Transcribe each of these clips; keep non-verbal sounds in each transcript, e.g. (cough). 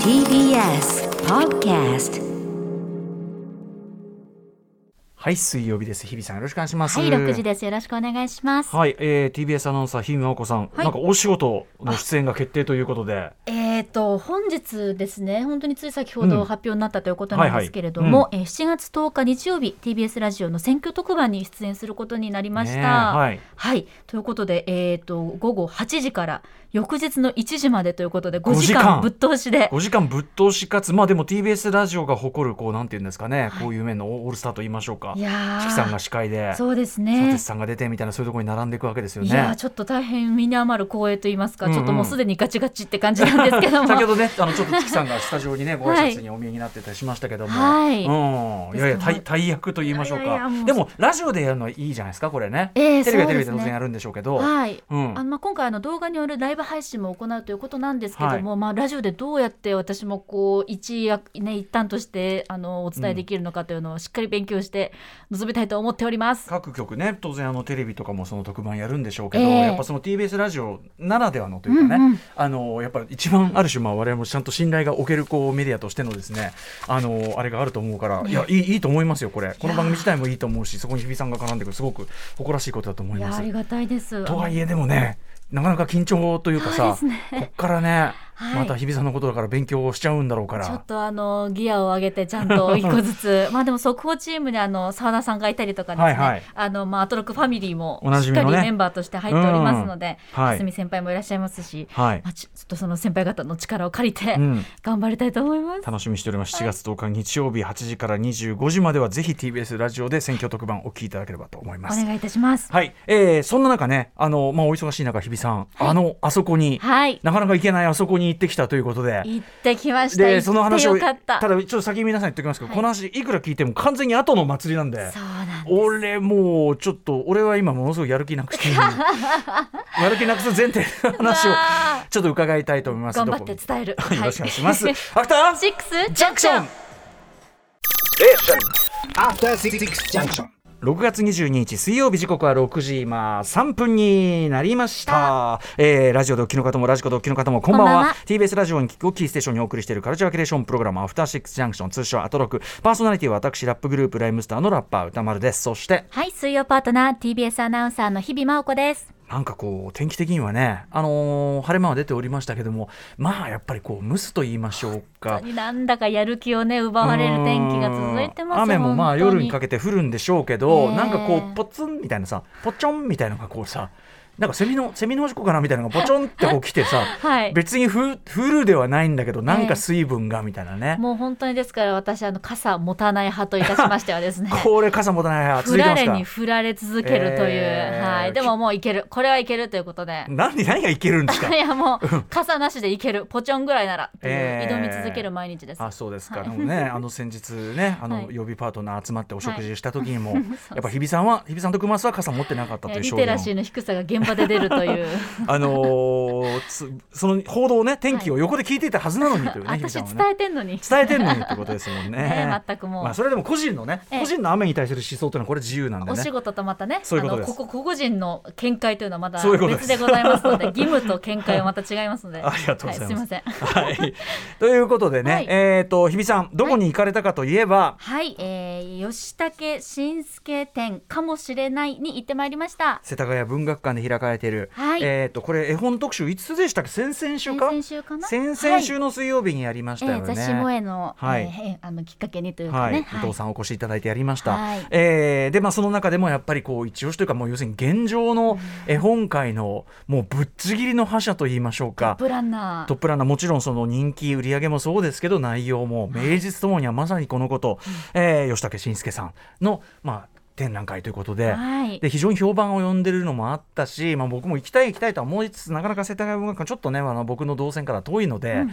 TBS Podcast はい水曜日です。日比さんよろしくお願いします。はい、6時です。よろしくお願いします。はい、えー、TBS アナウンサー日比真央子さん、はい。なんかお仕事の出演が決定ということで。えっ、と、本日ですね、本当につい先ほうん。ど発表になったということなんですけれども、えー7月10日日曜日、TBS ラジオの選挙特番に出演することになりました。ねはい。はい、ということで、えっ、と、午後8時から翌日の1時までということで、5 5時間ぶっ通しで。5時間ぶっ通しかつまあでも TBS ラジオが誇るこうなんていうんですかね、こういう面のオールスターと言いましょうかいやーチキさんが司会でそうです佐ね哲。さんが出てみたいなそういうところに並んでいくわけですよね。いやーちょっと大変身に余る光栄と言いますか、うんうん。ちょっともうすでにガチガチって感じなんですけども。先ほどねあのちょっとチキさんがスタジオにね (laughs) ご挨拶にお見えになってたりしましたけども、はい。うん、いやいや大大役と言いましょうか。でもラジオでやるのはいいじゃないですかこれね、ええテレビはテレビで当然やるんでしょうけど、はい、うん。あのまあ、今回あの動画によるライブ配信も行うということなんですけども、まあ、ラジオでどうやって私もこう一役、ね、一端としてあのお伝えできるのかというのをしっかり勉強して臨みたいと思っております。各局ね当然あのテレビとかもその特番やるんでしょうけど、ええやっぱその TBS ラジオならではのというかね、うんうんあのやっぱ一番ある種まあ我々もちゃんと信頼がおけるこうメディアとしてのですねあのあれがあると思うから、いやいいいいと思いますよこれこの番組自体もいいと思うしそこに日比さんが絡んでくるすごく誇らしいことだと思いますあり。がたいです。とはいえでもねなかなか緊張というかさ、ねこっからね、はい。また日比さんのことだから勉強しちゃうんだろうかちょっら。とあのギアを上げてちゃんと一個ずつ。(laughs) まあでも速報チームにあの澤田さんがいたりとかですね、はいはい。あのまあアトロックファミリーもしっかりメンバーとして入っておりますので、うんはい蓮見先輩もいらっしゃいますし、はい。まあ、ちょっとその先輩方の力を借りてうん。頑張りたいと思います。楽しみにしております。7月10日日曜日8時から25時まではぜひ TBS ラジオで選挙特番お聞きいただければと思います。お願いいたします。はい、えー、そんな中ねあの、まあ、お忙しい中日比さん、あのあそこに、はい。なかなか行けないあそこに行ってきたということで。行ってきました。でその話をた。だちょっと先に皆さん言っておきますけど、はいこの話いくら聞いても完全に後の祭りなんでそうなんです。俺もうちょっと俺は今ものすごいやる気なくして (laughs) やる気なくす前提の話をちょっと伺いたいと思います頑張って伝える。よろしくお願いします、は (laughs) アフターシックスジャンクション After Six Junction. 6月22日水曜日時刻は6時今3分になりました、えー、ラジオでお聞きの方もラジコでお聞きの方もこんばんは。こんばんは。TBS ラジオに聞くをキーステーションにお送りしているカルチャーキュレーションプログラムアフターシックスジャンクション通称アトロク。パーソナリティは私ラップグループライムスターのラッパー歌丸です。そしてはい、水曜パートナー TBS アナウンサーの日々真央子です。なんかこう天気的にはね、あのー晴れ間は出ておりましたけどもまあやっぱりこう蒸すと言いましょうか。なんだかやる気をね奪われる天気が続いてますうん雨もまあ夜にかけて降るんでしょうけど、ええ。なんかこうポツンみたいなさポチョンみたいなのがこうさなんかセミのセミのおしっこかなみたいなのがポチョンってこう来てさ、(laughs) はい。別にふ降るではないんだけどなんか水分がみたいなね、もう本当にですから私あの傘持たない派といたしましてはですね。(laughs) これ傘持たない派振られに振られ続けるという、えー。はい。でももういける。これはいけるということで。何何がいけるんですか？(laughs) いやもう傘なしでいける。ポチョンぐらいならというえー。挑み続ける毎日です、あそうですか、はい。でもねあの先日ねあの、はい。予備パートナー集まってお食事した時にも、はい。やっぱ日比さんは日比さんと熊須は傘持ってなかったという証言を。テラシーの低さが現場で出るという。(laughs) あのーつその報道ね天気を横で聞いていたはずなのにというね、日比私伝えてんのに。伝えてんのにってことですもんね。ね (laughs) 全くもう。まあそれでも個人のね、ええ個人の雨に対する思想というのはこれ自由なんでね。お仕事とまたねそういうことです。ここ個々人の見解というのはまたそういうことです。別でございますので (laughs) 義務と見解はまた違いますので。ありがとうございます。は、すいません。はい、ということでね、はい。えっ、と日比さんどこに行かれたかといえば、はい、えー、吉武新助展かもしれないに行ってまいりました。世田谷文学館で開かれている、はい。えっ、とこれ絵本特集いつでしたっけ？先々週先か々週かな？先々週の水曜日にやりましたよね、えー、雑誌萌えの、はい。えーあのきっかけにというかはい、ね、伊藤さんお越しいただいてやりました。はい。えーでまあその中でもやっぱりこう一押しというかもう要するに現状の絵本界のもうぶっちぎりの覇者と言いましょうか。トップランナー。トップランナー。もちろんその人気売り上げもそうですけど内容も名実ともにはまさにこのこと、えー吉武慎介さんのまあ展覧会ということで,、はい。で非常に評判を呼んでるのもあったし、まあ、僕も行きたい行きたいとは思いつつなかなか世田谷文学館ちょっとねあの僕の動線から遠いので、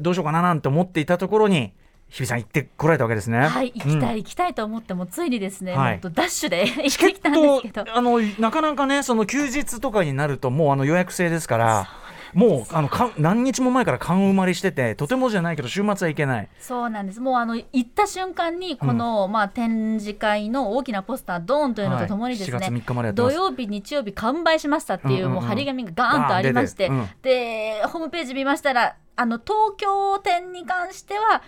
どうしようかななんて思っていたところに日比さん行ってこられたわけですね。はい行きたい、うん。行きたいと思ってもついにですね、はい。もっとダッシュで (laughs) 行ってきたんですけど。あのなかなかねその休日とかになるともうあの予約制ですからもうあのか何日も前から缶埋まりしててとてもじゃないけど週末は行けない。そうなんです。もうあの行った瞬間にこの、まあ、展示会の大きなポスタードーンというのとともにですね、はい7月3日までやってます。土曜日日曜日完売しましたっていう,、うんうんうん。もう張り紙がガーンとありまして、ガーン出でホームページ見ましたらあの東京店に関しては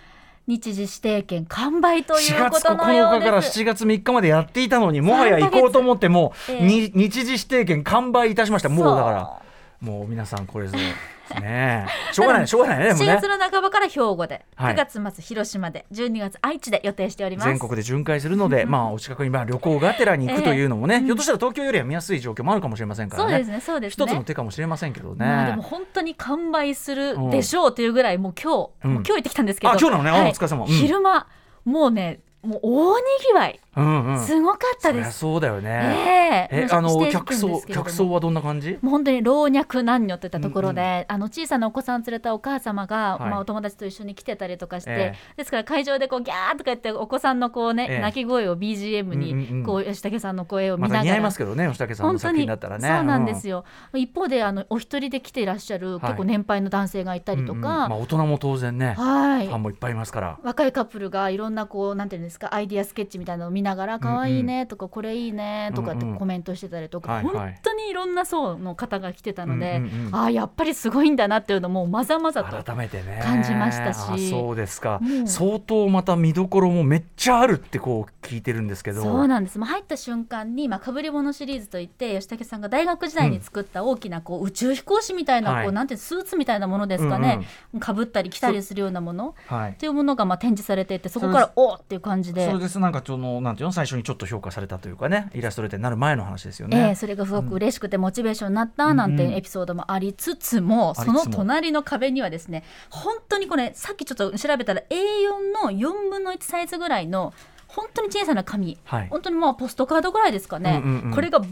日時指定券完売とい4月うことのよ9う日からです。7月3日までやっていたのにもはや行こうと思っても、ええ。に日時指定券完売いたしました。もうだからもう皆さんこれぞ。ねえ。(laughs) しょうがないしょうがないねでも4ね月の半ばから兵庫で、はい。9月末広島で12月愛知で予定しております。全国で巡回するので、まあお近くにまあ旅行がてらに行くというのもね、ひょっとしたら東京よりは見やすい状況もあるかもしれませんからね。そうですねそうですね。一つの手かもしれませんけどね。まあでも本当に完売するでしょうというぐらいもう今日、今日行ってきたんですけどあ今日なのねあはいお疲れ様うん昼間もうねもう大にぎわい。うんうん。すごかったです、そうだよね。ええ。えあの客層客層はどんな感じ？もう本当に老若男女といったところで、あの小さなお子さん連れたお母様が、はい。まあ、お友達と一緒に来てたりとかして、えですから会場でこうギャーとか言ってお子さんのこうね、ええ。泣き声を BGM うんうんうん。にこう吉武さんの声を見まながら、た似合いますけどね吉武さんの作品だったらね。そうなんですよ。よ、一方であのお一人で来ていらっしゃる結構年配の男性がいたりとか、まあ大人も当然ね、はい。ファンもいっぱいいますから。若いカップルがいろんなこうなんていうんですか？アイディアスケッチみたいなのを見ながら可愛いねとかこれいいねとかってコメントしてたりとか、本当にいろんな層の方が来てたので、うんうんうん。ああやっぱりすごいんだなっていうのもまざまざと改めてね。感じましたし。あそうですか。相当また見どころもめっちゃあるってこう聞いてるんですけど。そうなんです。もう入った瞬間に、まあ、かぶり物シリーズといって吉武さんが大学時代に作った大きなこう宇宙飛行士みたいな、はい。こうなんてスーツみたいなものですかね、かぶったり着たりするようなもの。はい。というものがまあ展示されていてそこからおーっていう感じで。それです。なんかそのなんていうの最初にちょっと評価されたというかねイラストレーターになる前の話ですよええね。それがすごく嬉しくてモチベーションになったなんてエピソードもありつつも、ありつつもその隣の壁にはですね本当にこれさっきちょっと調べたら A4 の4分の1サイズぐらいの本当に小さな紙、はい。本当にまあポストカードぐらいですかね、うんうんうん。これがバー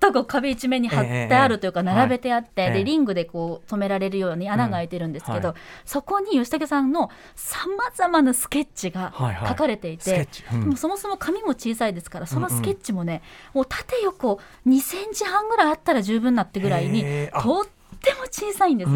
ッとこう壁一面に貼ってあるというかええ並べてあって、でリングでこう止められるように穴が開いてるんですけど、そこに吉武さんのさまざまなスケッチが書かれていて、もそもそも紙も小さいですからそのスケッチもね、もう縦横2センチ半ぐらいあったら十分なってぐらいにとっても小さいんです、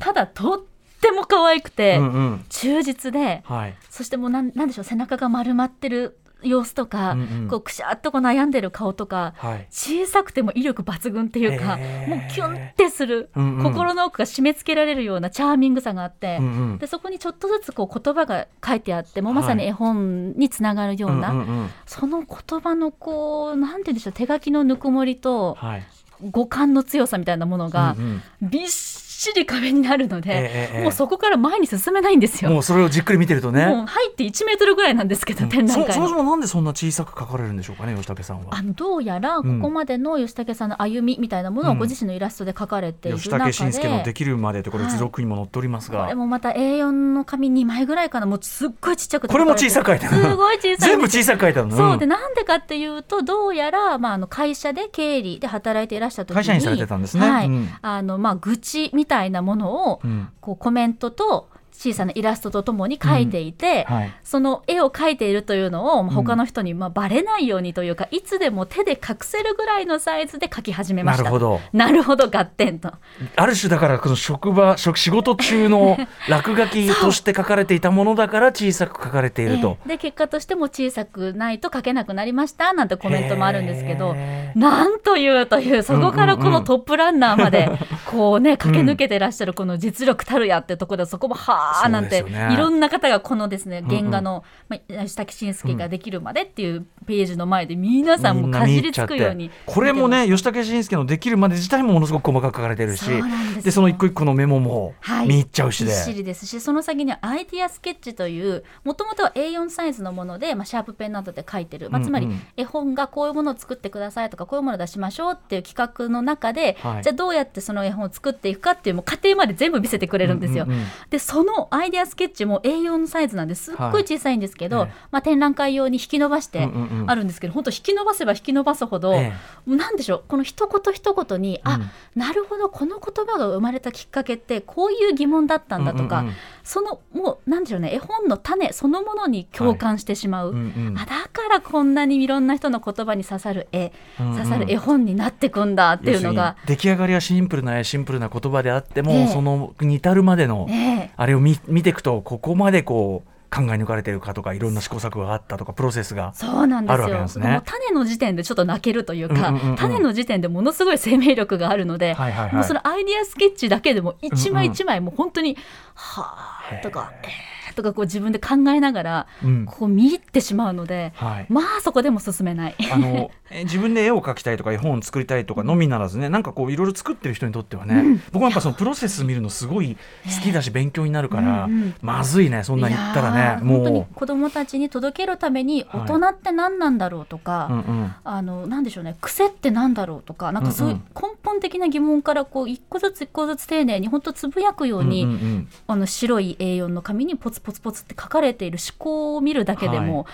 ただとっても可愛くて、うんうん。忠実ではい。そしてもうなんなんでしょう背中が丸まってる様子とか、うんうん。こうくしゃっとこう悩んでる顔とかはい。小さくても威力抜群っていうか、へー。もうキュンってする、うんうん。心の奥が締め付けられるようなチャーミングさがあって、うんうん。でそこにちょっとずつこう言葉が書いてあってもうまさに絵本につながるような、うんうんうん。その言葉のこうなんて言うんでしょう手書きのぬくもりとはい。五感の強さみたいなものがうんうん。びっしり壁になるので、ええええもうそこから前に進めないんですよ。もうそれをじっくり見てるとね。もう入って1メートルぐらいなんですけど、展覧会のそそもそもなんでそんな小さく書かれるんでしょうかね吉武さんは。あのどうやらここまでの吉武さんの歩みみたいなものをご自身のイラストで描かれている吉中で、武慎介のできるまでってこれはい図録にも載っておりますが、これもまた A4 の紙2枚ぐらいかなもうすっごいちっちゃくてこれも小さく書いてあるすごい小さい全部小さく書いて。あるのそう。でんなんでかっていうとどうやら、まあ、あの会社で経理で働いていらっしゃった時に会社員されてたんですね。はい。うん。あのまあ、愚痴みたいなものを、うん。こうコメントと小さなイラストとともに描いていて、はい。その絵を描いているというのをまあ他の人にまあバレないようにというか、いつでも手で隠せるぐらいのサイズで描き始めました。なるほど。なるほど。合点と。ある種だからこの職場職仕事中の落書きとして書かれていたものだから小さく書かれていると、ええ。で結果としても小さくないと描けなくなりましたなんてコメントもあるんですけどへなんというというそこからこのトップランナーまでこうね駆け抜けてらっしゃるこの実力たるやってところでそこもはあなんてねいろんな方がこのですねん原画のまあ吉武慎介ができるまでっていうページの前で皆さんもかじりつくようにこれもね吉武慎介のできるまで自体もものすごく細かく書かれてるしそでその一個一個のメモもはい。見入っちゃうしで、びっしりですしその先にはアイディアスケッチというもともとは A4 サイズのもので、まあ、シャープペンなどで書いてる、まあ、つまりうんうん。絵本がこういうものを作ってくださいとかこういうものを出しましょうっていう企画の中で、はい。じゃあどうやってその絵本を作っていくかっていうもう過程まで全部見せてくれるんですよ。うんうんうん。でそのアイデアスケッチも A4 サイズなんです。っごい小さいんですけど、はいええ。まあ、展覧会用に引き伸ばしてうんうんうん。あるんですけど、本当引き伸ばせば引き伸ばすほど、えもうなんでしょうこの一言一言に、あうん。なるほどこの言葉が生まれたきっかけってこういう疑問だったんだとか、うんうんうん。そのもうなんでしょうね絵本の種そのものに共感してしまう、うんうんあだからこんなにいろんな人の言葉に刺さる絵、うんうん。刺さる絵本になってくんだっていうのが出来上がりはシンプルな絵シンプルな言葉であっても、ええ。そのに至るまでの、ええ。あれを見見ていくとここまでこう考え抜かれてるかとかいろんな試行錯誤があったとかプロセスがそうなんですあるわけよなんですね。もう種の時点でちょっと泣けるというか、うんうんうんうん。種の時点でものすごい生命力があるので、はいはいはい。もうそのアイディアスケッチだけでも一枚一枚もう本当に「はあ」とか「えー」とかこう自分で考えながらうん。こう見入ってしまうので、はい。まあそこでも進めない。あのえ自分で絵を描きたいとか絵本を作りたいとかのみならずねなんかこういろいろ作ってる人にとってはね、僕もやっぱそのプロセス見るのすごい好きだし勉強になるから、うんうん。まずいねそんなん言ったらねー本当にも子供たちに届けるためにはい大人って何なんだろうとか、う、うんうん、あのなんでしょうね癖ってなんだろうとかなんかそういう根本的な疑問からこう一個ずつ一個ずつ丁寧に本当つぶやくように、うんうんうん。あの白い A4 の紙にポツポツポツって書かれている思考を見るだけでも、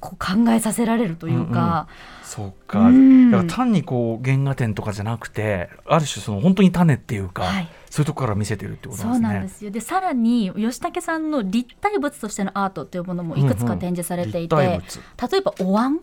こう考えさせられるというか、そうか、うん。だから単にこう原画展とかじゃなくてある種その本当に種っていうか、はい。そういうところから見せてるってことなんそうですね。なんですよ。でさらに吉武さんの立体物としてのアートというものもいくつか展示されていて、うんうん立例えばお椀。うん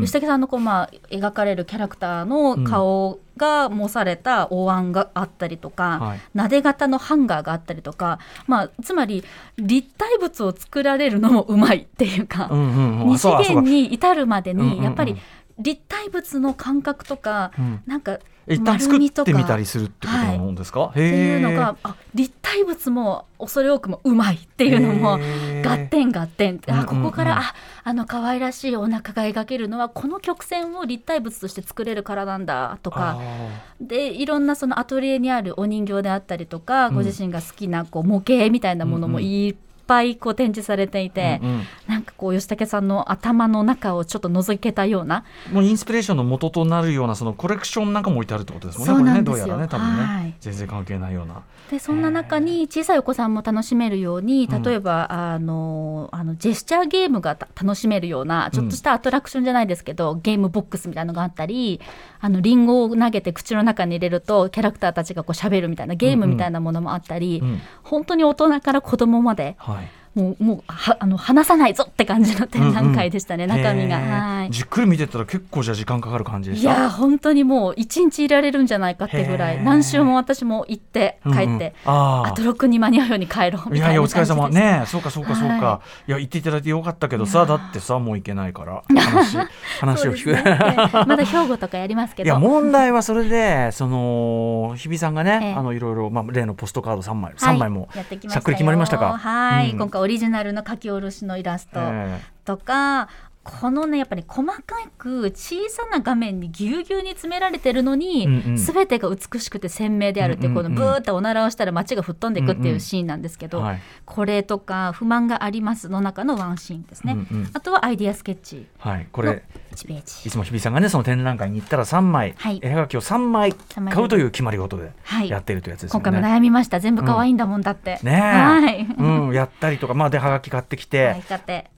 吉武さんのこう、まあ、描かれるキャラクターの顔が模されたお椀があったりとか、はい。撫で型のハンガーがあったりとか、まあ、つまり立体物を作られるのもうまいっていうか、うんうん。うん二次元に至るまでうんうんうん。にやっぱり立体物の感覚とか、うん。なんか一旦作丸みとか。ってみたりするってことなんですか、っていうのがあ立体物も恐れ多くもうまいっていうのも合点合点って、うんうんうん。あここからああの可愛らしいお腹が描けるのはこの曲線を立体物として作れるからなんだとか。でいろんなそのアトリエにあるお人形であったりとか、うん。ご自身が好きなこう模型みたいなものもいっぱいこう展示されていて、うんうん。なんかこう吉武さんの頭の中をちょっと覗けたような。もうインスピレーションの元となるようなそのコレクションなんかも置いてあるってことですもんね。そうなんですよ。ねどうやらね多分ね、はい。全然関係ないような。でそんな中に小さいお子さんも楽しめるようにうん。例えば、あのあのジェスチャーゲームがた楽しめるようなちょっとしたアトラクションじゃないですけど、ゲームボックスみたいなのがあったりあのリンゴを投げて口の中に入れるとキャラクターたちがこう喋るみたいなゲームみたいなものもあったり、うん。本当に大人から子供まではい。もうもうはあの話さないぞって感じの展覧会でしたね、中身が。はい。じっくり見てたら結構じゃあ時間かかる感じでいした？やー本当にもう一日いられるんじゃないかってぐらい。何週も私も行って帰って、うんうん。あー。あとロックに間に合うように帰ろうみたいないやいやお疲れ様。ねそうかそうかそうか、、はい。や言っていただいてよかったけどさいやだってさもう行けないから話 (laughs) 話を聞く、ね。ええまだ兵庫とかやりますけいやど問題はそれでその日比さんがね、ええ。あのいろいろ、まあ、例のポストカード3枚、はい。三枚もやってきましたよ。しゃっくり決まりましたか？はい、うん。今回オリジナルの書き下ろしのイラストえとか、このねやっぱり細かく小さな画面にぎゅうぎゅうに詰められてるのに、うんうん。全てが美しくて鮮明であるっていう、うんうんうん。このブーっておならをしたら街が吹っ飛んでいくってうんうん。いうシーンなんですけど、えはい。これとか不満がありますの中のワンシーンですね、うんうん。あとはアイディアスケッチ。はい、このれ1ページ。いつも日比さんがねその展覧会に行ったら3枚、はい。絵はがきを3枚三枚買うという決まり事ではい。やってるというやつですよね。今回も悩みました。全部可愛いんだもんだって、ねえ、はい、うん、やったりとか、まあ、ではがき買ってきて。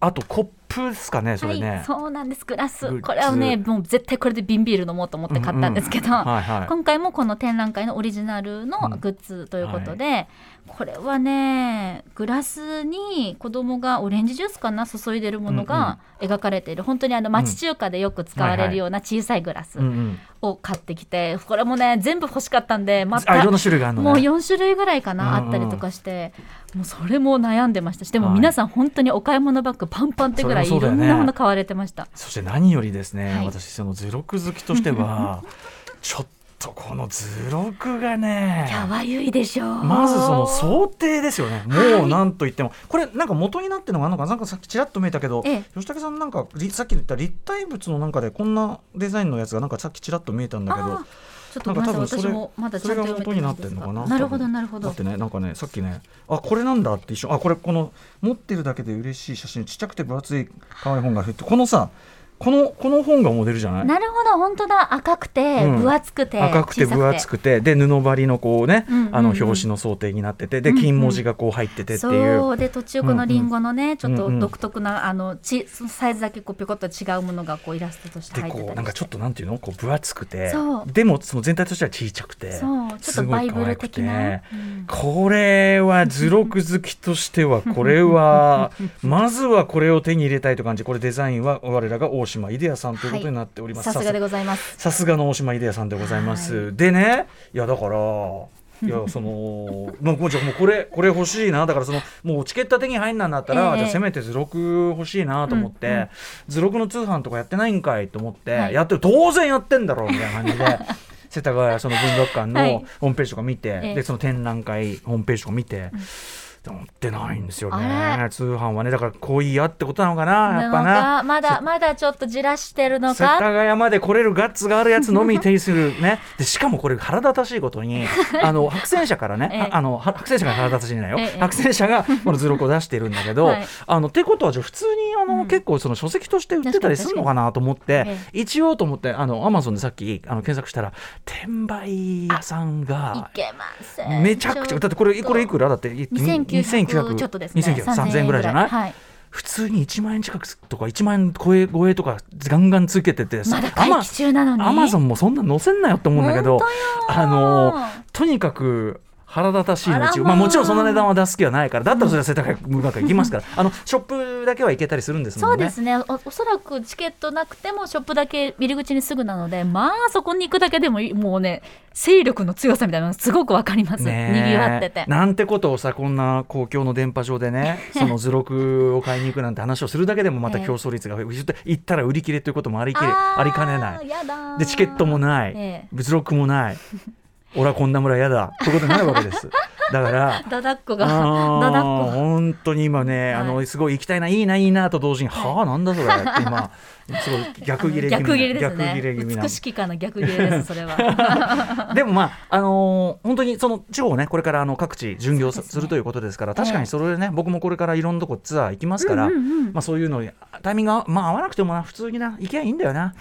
あとコップですかね、それね。はい、そうなんです。グラス。これはねもう絶対これで瓶ビール飲もうと思って買ったんですけど、うんうんはいはい。今回もこの展覧会のオリジナルのグッズということで、これはねグラスに子供がオレンジジュースかな注いでるものが描かれている、本当にあの町中華でよく使われるような小さいグラスうんうん、を買ってきて、これもね全部欲しかったんでまた。もう4種類ぐらいかな、うんうんあったりとかしてもうそれも悩んでましたしでもはい。皆さん本当にお買い物バッグパンパンってぐらいいろんなもの買われてました。そして何よりですね、はい。私その図録好きとしては (laughs) ちょっとこの図録がね。かわゆいでしょう。まずその想定ですよね。もうなんといっても、これなんか元になってるのがあるのかな？なんかさっきちらっと見えたけど、ええ。吉武さんなんかりさっき言った立体物のなんかでこんなデザインのやつがなんかさっきちらっと見えたんだけどちょっとなんか多分それ私もまだちそれが元にてなないってんのかな？なるほどなるほど。だってねなんかねさっきねあこれなんだって一瞬あこれこの持ってるだけで嬉しい写真ちっちゃくて分厚い可愛い本が入ってこのさこのこの本がモデルじゃない？なるほど。本当だ。赤くてうん。分厚くて、赤くて分厚くてで布張りのこうね、うんうんうん。あの表紙の想定になっててでうんうん。金文字がこう入っててっていう、そう。で途中このリンゴのね、ちょっとうんうん。独特なあのちサイズだけこうピョコッと違うものがこうイラストとしてで入ってたりこうなんかちょっとなんていうの？こう分厚くて。でもその全体としては小さくて。そう。ちょっすとバイブル的な、てうん。これは図録好きとしてはこれは (laughs) まずはこれを手に入れたいと感じこれデザインは我らが大島イデアさんということになっております、さすがでございます。さすがの大島イデアさんでございます。はでね、いやだから、いやその (laughs) もうもうじゃあもうこれこれ欲しいな。だからそのもうチケット手に入んなんだったら、ええ。じゃあせめて図録欲しいなと思って、うんうん。図録の通販とかやってないんかいと思って、はい。やってる当然やってんだろうみたいな感じで。(laughs) 世田谷その文学館はい。のホームページとか見て、ええ。でその展覧会ホームページとか見て、でも売ってないんですよあね通販はね。だからこういやってことなのかなやっぱな。まだまだちょっとじらしてるの世田か谷まで来れるガッツがあるやつのみ手にするね。(laughs) でしかもこれ腹立たしいことにあの白戦車からね、ええ。ああのは白戦車が腹立たしいんだよ、ええ。白戦車がこの図録を出してるんだけど、はい。あのってことはじゃあ普通にあの、うん。結構その書籍として売ってたりするのかなと思って一応と思ってあのアマゾンでさっきあの検索したら転売屋さんいがけません。めちゃくちゃだってこれこれいくら？だって2900ちょっとですね。2900 3000円ぐらいじゃない、はい。普通に1万円近くとか1万円超え超えとかガンガンつけててまだ待機中なのに。アマゾンもそんな載せんなよって思うんだけどあのとにかく腹立たしいのうちまあまあ、もちろんその値段は出す気はないから。だったらそれは世田谷文学館行きますから、(laughs) あのショップだけは行けたりするんですもんね。そうですね。おおそらくチケットなくてもショップだけ入り口にすぐなのでまあそこに行くだけでももうね勢力の強さみたいなのがすごくわかります、ねにえ。ぎわってて。なんてことをさこんな公共の電波上でね (laughs) その図録を買いに行くなんて話をするだけでもまた競争率が増えて行ったら売り切れということもありきれありかねない。やだー。でチケットもない、え図録もない俺はこんな村嫌だ。ということになるわけです。だからダダッコがあーダダッコ本当に今ね、はい。あのすごい行きたいないいないいなと同時に、はあなんだそれって今 (laughs) すごい逆切れ気味な逆切れ気味な。美しきかな逆切れですそれは。(laughs) でもまああのー本当にその地方ねこれからあの各地巡業す,、るということですから確かええにそれでね僕もこれからいろんなとこツアー行きますから、うんうんうん。まあそういうのにタイミングがまあ合わなくてもな普通にな行けばいいんだよな。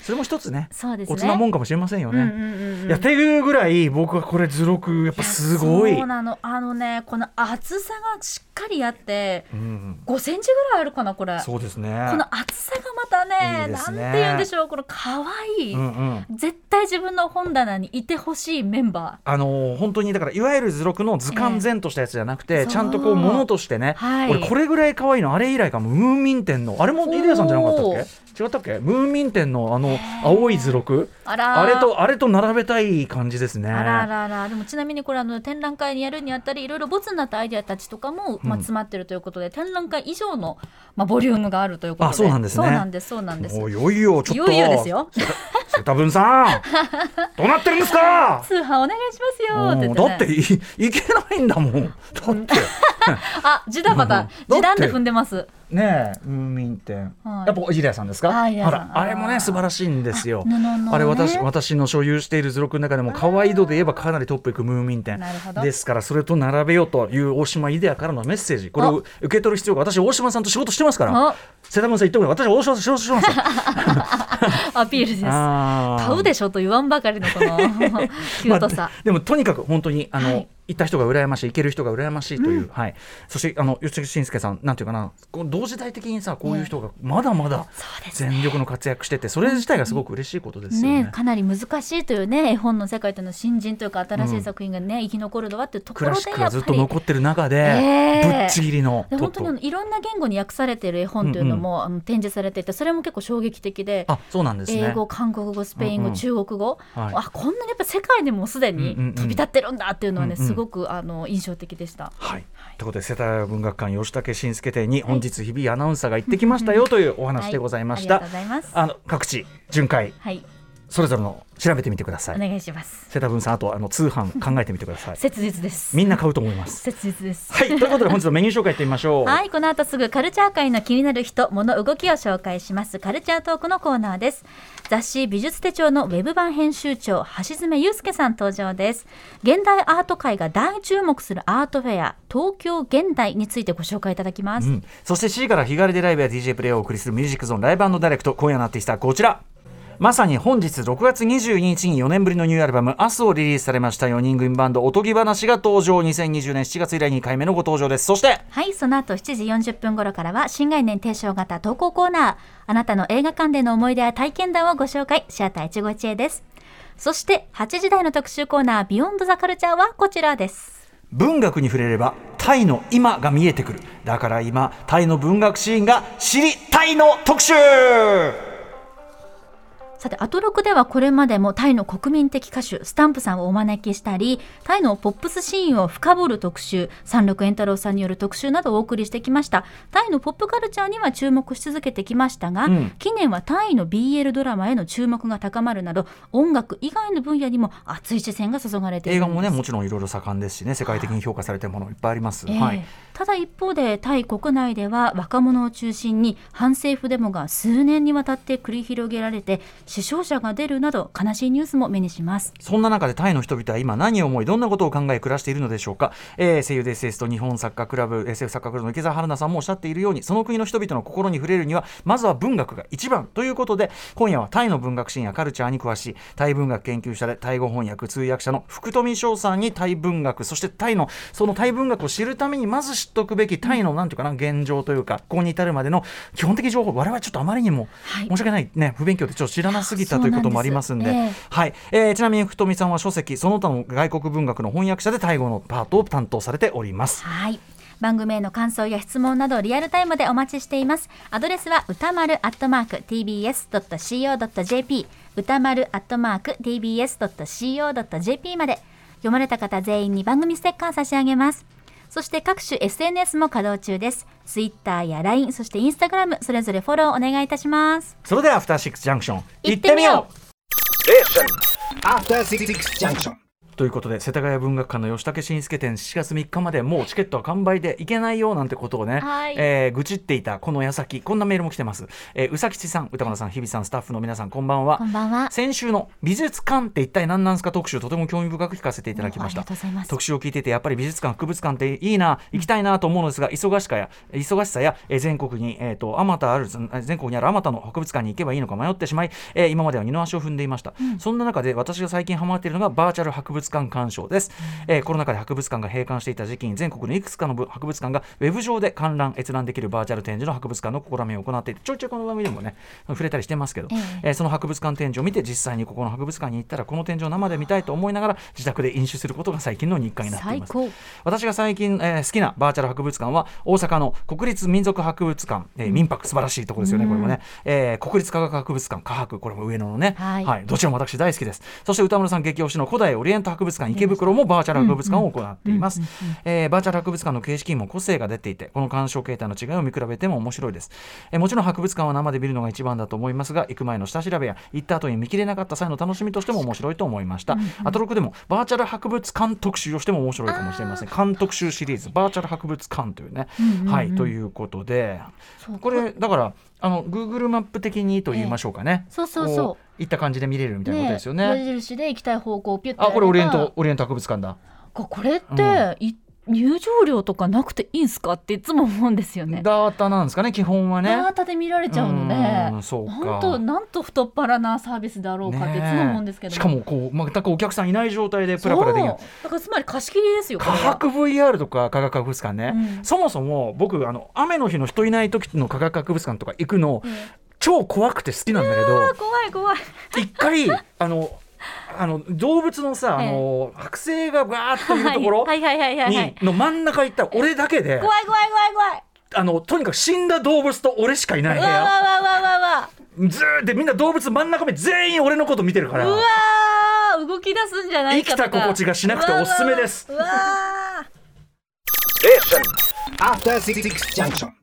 それも一つねそうですね。おつなもんかもしれませんよね。うんうんうんうん。いやっていうぐらい僕はこれ図録やっぱすごい。なのあのねこの厚さがしっかりあってうん、5センチぐらいあるかなこれ。そうですね。この厚さがまたねいね。なんて言うんでしょうこの可愛い、うんうん。絶対自分の本棚にいてほしいメンバあのー本当にだからいわゆる図録の図鑑前としたやつじゃなくて、えちゃんとこうものとしてね、はい。俺これぐらい可愛いのあれ以来かもムーンミン店のあれもイデアさんじゃなかったっけ？違ったっけ？ムーンミン店のあの青い図録。あれとあれと並べたい感じですね。あらあらあらでもちなみにこれあの展覧会にやるにあたりいろいろボツになったアイデアたちとかも、まあ、詰まってるということで、展覧会以上の、まあ、ボリュームがあるということで。あそうなんですねそうなんです。そうなんですいよいよちょっと。いよいよですよ。瀬田文さん (laughs) どうなってるんですか？通販お願いしますよって言って、ね、だっていいけないんだもん。だって。(laughs) あジダバタうん時短で踏んでますねえムーンミン店、はい。やっぱイデアさんですか？はいイデアさんらあれもね素晴らしいんですよ。ね。あれ私私の所有している図録の中でも可愛い度で言えばかなりトップいくムーンミン店ですからそれと並べようという大島イデアからのメッセージ。これを受け取る必要が私大島さんと仕事してますから。あ。瀬田文さん言っても私は大島さんと仕事してますよ。(laughs) アピールです。買うでしょと言わんばかりのこの (laughs) (laughs) キュートさ、まあでもとにかく本当にあの、はい行った人が羨ましい行ける人が羨ましいという、はい。そしてあの吉木慎介さんなんていうかな同時代的にさこういう人がまだまだ全力の活躍しててそれ自体がすごく嬉しいことですよね。ね、かなり難しいというね絵本の世界というのは新人というか新しい作品がね、生き残るのはっていうところでやっぱりシックがずっと残ってる中で、ええぶっちぎりの本当にいろんな言語に訳されている絵本というのも、あの展示されていてそれも結構衝撃的で。あそうなんですね。英語、韓国語、スペイン語、うんうん。中国語、はい。あこんなにやっぱ世界でもすでにうんうんうん。飛び立ってるんだっていうのはね、うんうんすごくあの印象的でした。はい、ということで世田谷文学館吉武慎介店に本日日々アナウンサーが行ってきましたよというお話でございました。(laughs) はいありがとうございます。あの各地巡回はい、それぞれの調べてみてください。お願いします。瀬田文さんあとあの通販考えてみてください。切実です。みんな買うと思います。切実です。はい、ということで本日のメニュー紹介いってみましょう。はい、この後すぐカルチャー界の気になる人、物、動きを紹介します。カルチャートークのコーナーです。雑誌美術手帳のウェブ版編集長、橋爪祐介さん登場です。現代アート界が大注目するアートフェア、東京現代についてご紹介いただきます。うん、そして C から日帰りでライブや DJ プレイをお送りするミュージックゾーンライブダイレクト今夜のアーティストはこちらまさに本日6月22日に4年ぶりのニューアルバム「明日をリリースされました4人組バンドおとぎ話が登場2020年7月以来2回目のご登場ですそしてはい、その後7時40分頃からは新概念提唱型投稿コーナー。あなたの映画館での思い出や体験談をご紹介、シアター一期一会です。そして8時台の特集コーナー、ビヨンドザカルチャーはこちらです。文学に触れればタイの今が見えてくるだから今タイの文学シーンが知りたいの特集さて、アトロクではこれまでもタイの国民的歌手、スタンプさんをお招きしたり、タイのポップスシーンを深掘る特集、三六円太郎さんによる特集などをお送りしてきました。タイのポップカルチャーには注目し続けてきましたが、うん近年はタイの BL ドラマへの注目が高まるなど、音楽以外の分野にも熱い視線が注がれている。映画もねもちろんいろいろ盛んですしね世界的に評価されてるものいっぱいあります、ええはいただ一方でタイ国内では若者を中心に反政府デモが数年にわたって繰り広げられて死傷者が出るなど悲しいニュースも目にします。そんな中でタイの人々は今何を思いどんなことを考え暮らしているのでしょうか、えー、声優で SS と日本サッカークラブ SF サッカークラブの池澤春菜さんもおっしゃっているようにその国の人々の心に触れるにはまずは文学が一番ということで今夜はタイの文学シーンやカルチャーに詳しいタイ文学研究者でタイ語翻訳通訳者の福富翔さんにタイ文学そしてタイのそのタイ文学を知るためにまず知っておくべきタイのなんていうかな現状というかここに至るまでの基本的情報我々ちょっとあまりにもはい。申し訳ないね不勉強でちょっと知らなすぎたということもありますんで。んです。はい、えーちなみに福富さんは書籍その他の外国文学の翻訳者でタイ語のパートを担当されております。はい。番組への感想や質問などリアルタイムでお待ちしています。アドレスは歌丸アットマーク tbs.co.jp 歌丸アットマーク tbs.co.jp まで。読まれた方全員に番組ステッカー差し上げますそして各種 SNS も稼働中です。Twitter や LINE、そして Instagram、それぞれフォローお願いいたします。それではアフターシックスジャンクション行ってみよう After Six Junction. ということで世田谷文学館の吉武慎介展7月3日までもうチケットは完売でいけないよなんてことをね、はい。えー愚痴っていたこの矢先こんなメールも来てます、えー、宇佐吉さん歌村さん日比さんスタッフの皆さんこんばんは。こんばんは。先週の美術館って一体何なんすか？特集とても興味深く聞かせていただきました。ありがとうございます。特集を聞いててやっぱり美術館博物館っていいな行きたいなと思うのですが忙しかや忙しさや、えー全国にえっ、とあまたある全国にあるあまたの博物館に行けばいいのか迷ってしまい、えー今までは二の足を踏んでいました、そんな中で私が最近ハマっているのがバーチャル博物館鑑賞です、えーコロナ禍で博物館が閉館していた時期に全国のいくつかのぶ博物館がウェブ上で観覧閲覧できるバーチャル展示の博物館の試みを行っていてちょいちょいこの番組でもね触れたりしてますけど、ええ。えーその博物館展示を見て実際にここの博物館に行ったらこの展示を生で見たいと思いながら自宅で飲酒することが最近の日課になっています。最高。私が最近、えー好きなバーチャル博物館は大阪の国立民族博物館、えー民泊素晴らしいところですよね、これもね、えー国立科学博物館科博これも上野のね、はい。どちらも私大好きです。そして歌村さん激推しの古代オリエント博物館池袋もバーチャル博物館を行っています、えーバーチャル博物館の形式にも個性が出ていてこの鑑賞形態の違いを見比べても面白いです、えーもちろん博物館は生で見るのが一番だと思いますが行く前の下調べや行った後に見切れなかった際の楽しみとしても面白いと思いました、アトロクでもバーチャル博物館特集をしても面白いかもしれません館特集シリーズバーチャル博物館というね、はいということで。これだからあの Google マップ的にと言いましょうかね、そうそうそう。こいった感じで見れるみたいなことですよね。矢印で行きたい方向をピュッてあこれオリエントやオリエント博物館だ。これって、い入場料とかなくていいんすかっていつも思うんですよね。ダータなんですかね基本はね。ダータで見られちゃうので、うんそうか。本当なんと太っ腹なサービスだろうかっていつも思うんですけど、ねえしかもこう全くお客さんいない状態でプラプラできる。だからつまり貸し切りですよ。科学 VR とか科学博物館ね、うん。そもそも僕あの雨の日の人いない時の科学博物館とか行くの、超怖くて好きなんだけどあ怖い怖い。一回 (laughs) あのあの動物のさ、あの剥製がわーっといるところはいはいはいはいはい。にの真ん中行ったら俺だけで怖い怖い怖い怖い。あのとにかく死んだ動物と俺しかいないう部屋。わわわわわわ。ずーってみんな動物真ん中目全員俺のこと見てるから。うわー動き出すんじゃないかとか。生きた心地がしなくておすすめです。うわー。うわー After Six Junction.